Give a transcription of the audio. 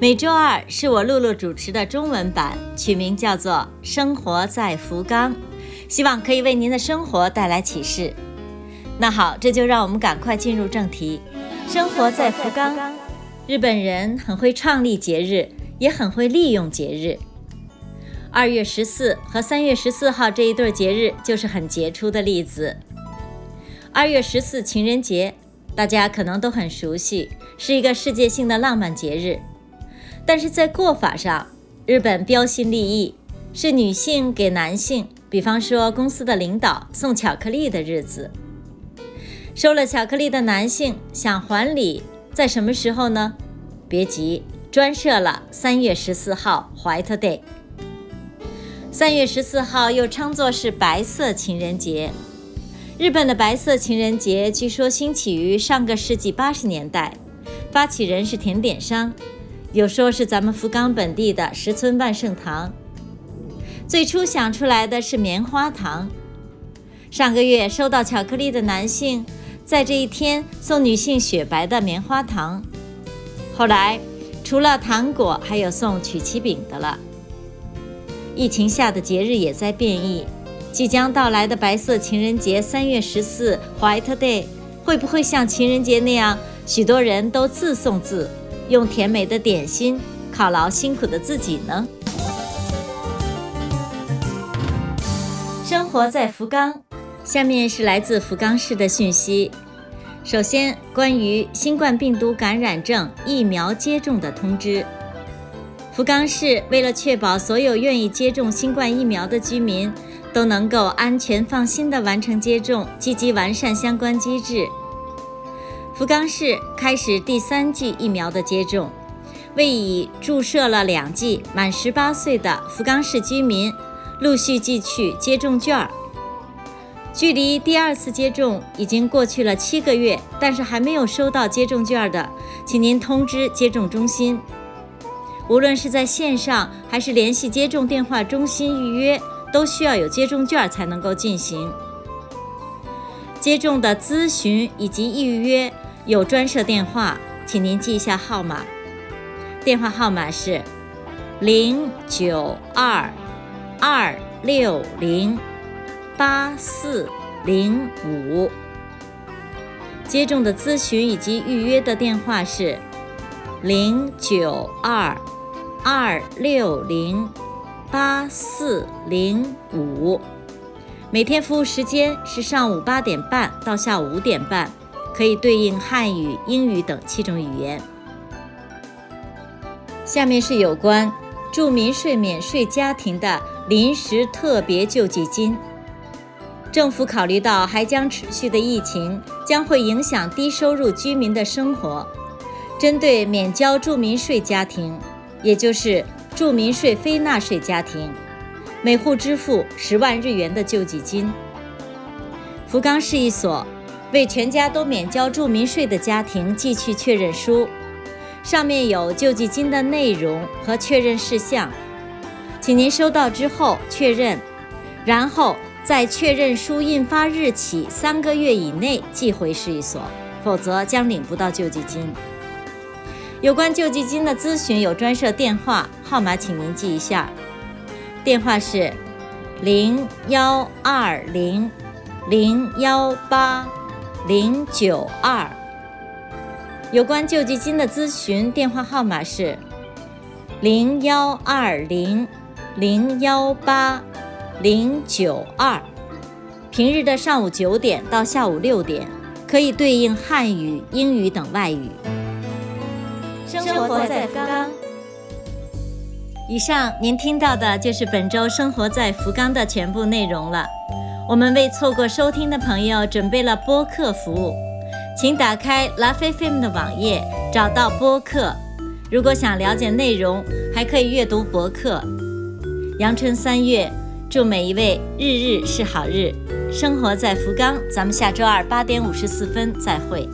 每周二是我露露主持的中文版，取名叫做《生活在福冈》，希望可以为您的生活带来启示。那好，这就让我们赶快进入正题。生活在福冈，日本人很会创立节日，也很会利用节日。二月十四和三月十四号这一对节日就是很杰出的例子。二月十四情人节，大家可能都很熟悉，是一个世界性的浪漫节日。但是在过法上，日本标新立异，是女性给男性，比方说公司的领导送巧克力的日子。收了巧克力的男性想还礼，在什么时候呢？别急，专设了三月十四号 White Day。三月十四号又称作是白色情人节。日本的白色情人节据说兴起于上个世纪八十年代，发起人是甜点商。有说是咱们福冈本地的石村万盛堂，最初想出来的是棉花糖。上个月收到巧克力的男性，在这一天送女性雪白的棉花糖。后来除了糖果，还有送曲奇饼的了。疫情下的节日也在变异，即将到来的白色情人节三月十四 White Day，会不会像情人节那样，许多人都自送自？用甜美的点心犒劳辛苦的自己呢。生活在福冈，下面是来自福冈市的讯息。首先，关于新冠病毒感染症疫苗接种的通知。福冈市为了确保所有愿意接种新冠疫苗的居民都能够安全放心地完成接种，积极完善相关机制。福冈市开始第三剂疫苗的接种，为已注射了两剂满十八岁的福冈市居民陆续寄去接种券。距离第二次接种已经过去了七个月，但是还没有收到接种券的，请您通知接种中心。无论是在线上还是联系接种电话中心预约，都需要有接种券才能够进行接种的咨询以及预约。有专设电话，请您记一下号码。电话号码是零九二二六零八四零五。接种的咨询以及预约的电话是零九二二六零八四零五。每天服务时间是上午八点半到下午五点半。可以对应汉语、英语等七种语言。下面是有关住民税免税家庭的临时特别救济金。政府考虑到还将持续的疫情将会影响低收入居民的生活，针对免交住民税家庭，也就是住民税非纳税家庭，每户支付十万日元的救济金。福冈市一所。为全家都免交住民税的家庭寄去确认书，上面有救济金的内容和确认事项，请您收到之后确认，然后在确认书印发日起三个月以内寄回市役所，否则将领不到救济金。有关救济金的咨询有专设电话号码，请您记一下，电话是零幺二零零幺八。零九二，有关救济金的咨询电话号码是零幺二零零幺八零九二，平日的上午九点到下午六点，可以对应汉语、英语等外语。生活在福冈。以上您听到的就是本周生活在福冈的全部内容了。我们为错过收听的朋友准备了播客服务，请打开 Love FM 的网页，找到播客。如果想了解内容，还可以阅读博客。阳春三月，祝每一位日日是好日，生活在福冈。咱们下周二八点五十四分再会。